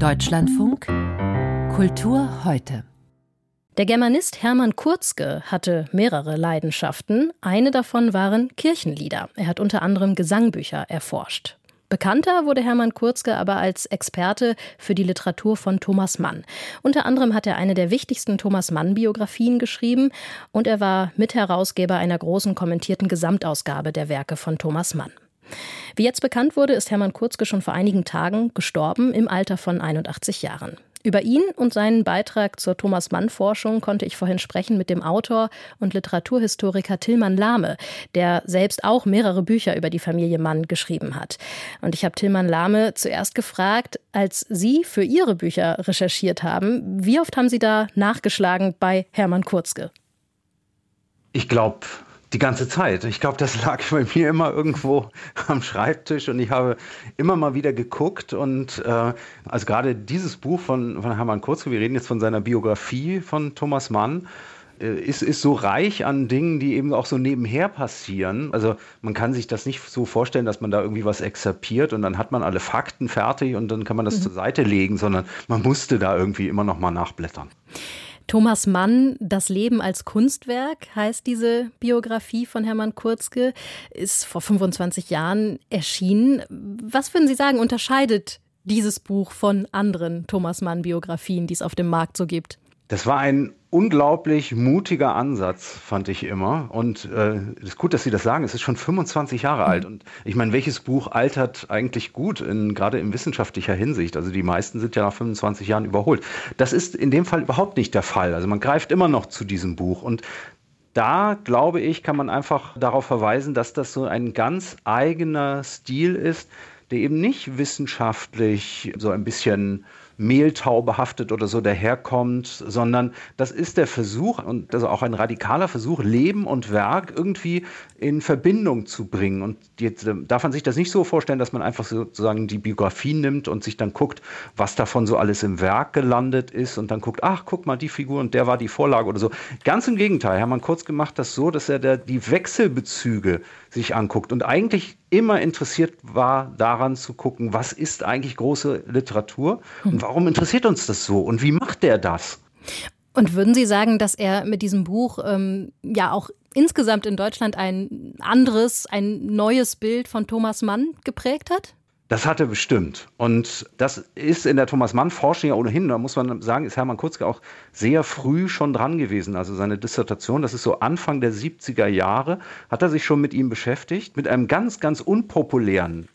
Deutschlandfunk Kultur heute. Der Germanist Hermann Kurzke hatte mehrere Leidenschaften. Eine davon waren Kirchenlieder. Er hat unter anderem Gesangbücher erforscht. Bekannter wurde Hermann Kurzke aber als Experte für die Literatur von Thomas Mann. Unter anderem hat er eine der wichtigsten Thomas Mann-Biografien geschrieben und er war Mitherausgeber einer großen kommentierten Gesamtausgabe der Werke von Thomas Mann. Wie jetzt bekannt wurde, ist Hermann Kurzke schon vor einigen Tagen gestorben im Alter von 81 Jahren. Über ihn und seinen Beitrag zur Thomas Mann Forschung konnte ich vorhin sprechen mit dem Autor und Literaturhistoriker Tillmann Lahme, der selbst auch mehrere Bücher über die Familie Mann geschrieben hat. Und ich habe Tillmann Lahme zuerst gefragt, als Sie für Ihre Bücher recherchiert haben, wie oft haben Sie da nachgeschlagen bei Hermann Kurzke? Ich glaube, die ganze Zeit. Ich glaube, das lag bei mir immer irgendwo am Schreibtisch und ich habe immer mal wieder geguckt und äh, also gerade dieses Buch von, von Hermann Kurzke, wir reden jetzt von seiner Biografie von Thomas Mann, äh, ist, ist so reich an Dingen, die eben auch so nebenher passieren. Also man kann sich das nicht so vorstellen, dass man da irgendwie was exerpiert und dann hat man alle Fakten fertig und dann kann man das mhm. zur Seite legen, sondern man musste da irgendwie immer noch mal nachblättern. Thomas Mann, Das Leben als Kunstwerk heißt diese Biografie von Hermann Kurzke, ist vor 25 Jahren erschienen. Was würden Sie sagen, unterscheidet dieses Buch von anderen Thomas Mann Biografien, die es auf dem Markt so gibt? Das war ein unglaublich mutiger Ansatz, fand ich immer. Und äh, es ist gut, dass Sie das sagen. Es ist schon 25 Jahre alt. Und ich meine, welches Buch altert eigentlich gut, in, gerade in wissenschaftlicher Hinsicht? Also die meisten sind ja nach 25 Jahren überholt. Das ist in dem Fall überhaupt nicht der Fall. Also man greift immer noch zu diesem Buch. Und da, glaube ich, kann man einfach darauf verweisen, dass das so ein ganz eigener Stil ist, der eben nicht wissenschaftlich so ein bisschen Mehltau behaftet oder so daherkommt, sondern das ist der Versuch und also auch ein radikaler Versuch, Leben und Werk irgendwie in Verbindung zu bringen. Und jetzt äh, darf man sich das nicht so vorstellen, dass man einfach sozusagen die Biografie nimmt und sich dann guckt, was davon so alles im Werk gelandet ist und dann guckt, ach, guck mal, die Figur und der war die Vorlage oder so. Ganz im Gegenteil, Hermann Kurz gemacht das so, dass er da die Wechselbezüge sich anguckt und eigentlich immer interessiert war, daran zu gucken, was ist eigentlich große Literatur und warum interessiert uns das so und wie macht der das? Und würden Sie sagen, dass er mit diesem Buch ähm, ja auch insgesamt in Deutschland ein anderes, ein neues Bild von Thomas Mann geprägt hat? Das hat er bestimmt. Und das ist in der Thomas Mann-Forschung ja ohnehin, da muss man sagen, ist Hermann Kurzke auch sehr früh schon dran gewesen. Also seine Dissertation, das ist so Anfang der 70er Jahre, hat er sich schon mit ihm beschäftigt, mit einem ganz, ganz unpopulären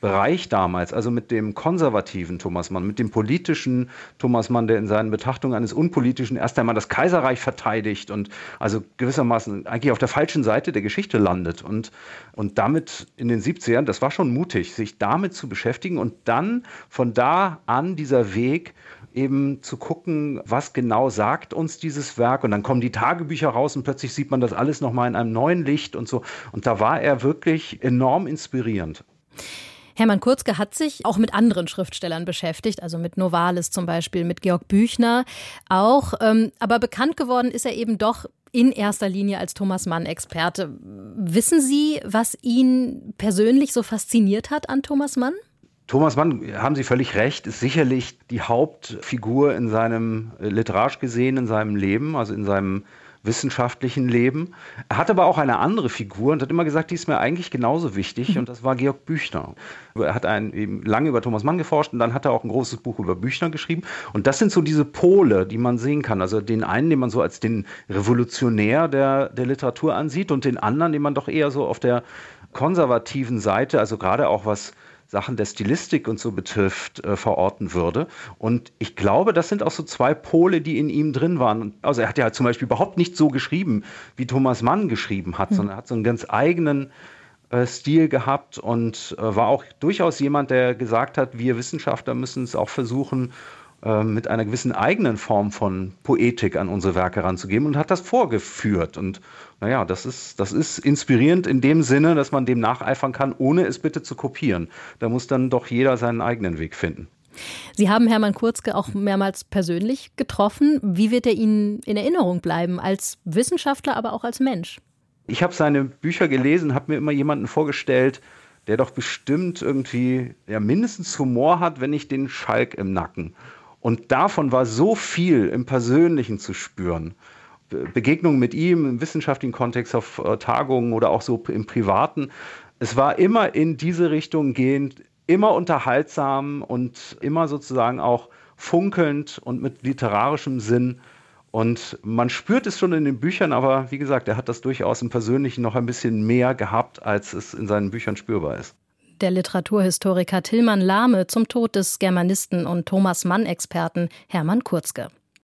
Bereich damals, also mit dem konservativen Thomas Mann, mit dem politischen Thomas Mann, der in seinen Betrachtungen eines unpolitischen erst einmal das Kaiserreich verteidigt und also gewissermaßen eigentlich auf der falschen Seite der Geschichte landet und, und damit in den 70ern, das war schon mutig, sich damit zu beschäftigen und dann von da an dieser Weg eben zu gucken, was genau sagt uns dieses Werk und dann kommen die Tagebücher raus und plötzlich sieht man das alles nochmal in einem neuen Licht und so und da war er wirklich enorm inspirierend. Hermann Kurzke hat sich auch mit anderen Schriftstellern beschäftigt, also mit Novalis zum Beispiel, mit Georg Büchner auch. Ähm, aber bekannt geworden ist er eben doch in erster Linie als Thomas Mann-Experte. Wissen Sie, was ihn persönlich so fasziniert hat an Thomas Mann? Thomas Mann, haben Sie völlig recht, ist sicherlich die Hauptfigur in seinem äh, literarisch gesehen, in seinem Leben, also in seinem wissenschaftlichen Leben. Er hat aber auch eine andere Figur und hat immer gesagt, die ist mir eigentlich genauso wichtig und das war Georg Büchner. Er hat ein, eben lange über Thomas Mann geforscht und dann hat er auch ein großes Buch über Büchner geschrieben und das sind so diese Pole, die man sehen kann. Also den einen, den man so als den Revolutionär der, der Literatur ansieht und den anderen, den man doch eher so auf der konservativen Seite, also gerade auch was Sachen der Stilistik und so betrifft, äh, verorten würde. Und ich glaube, das sind auch so zwei Pole, die in ihm drin waren. Also er hat ja halt zum Beispiel überhaupt nicht so geschrieben, wie Thomas Mann geschrieben hat, mhm. sondern er hat so einen ganz eigenen äh, Stil gehabt und äh, war auch durchaus jemand, der gesagt hat, wir Wissenschaftler müssen es auch versuchen, mit einer gewissen eigenen Form von Poetik an unsere Werke ranzugeben und hat das vorgeführt. Und naja, das ist, das ist inspirierend in dem Sinne, dass man dem nacheifern kann, ohne es bitte zu kopieren. Da muss dann doch jeder seinen eigenen Weg finden. Sie haben Hermann Kurzke auch mehrmals persönlich getroffen. Wie wird er Ihnen in Erinnerung bleiben, als Wissenschaftler, aber auch als Mensch? Ich habe seine Bücher gelesen, habe mir immer jemanden vorgestellt, der doch bestimmt irgendwie ja, mindestens Humor hat, wenn nicht den Schalk im Nacken. Und davon war so viel im Persönlichen zu spüren. Begegnungen mit ihm im wissenschaftlichen Kontext auf äh, Tagungen oder auch so im Privaten. Es war immer in diese Richtung gehend, immer unterhaltsam und immer sozusagen auch funkelnd und mit literarischem Sinn. Und man spürt es schon in den Büchern, aber wie gesagt, er hat das durchaus im Persönlichen noch ein bisschen mehr gehabt, als es in seinen Büchern spürbar ist. Der Literaturhistoriker Tillmann Lahme zum Tod des Germanisten und Thomas Mann-Experten Hermann Kurzke.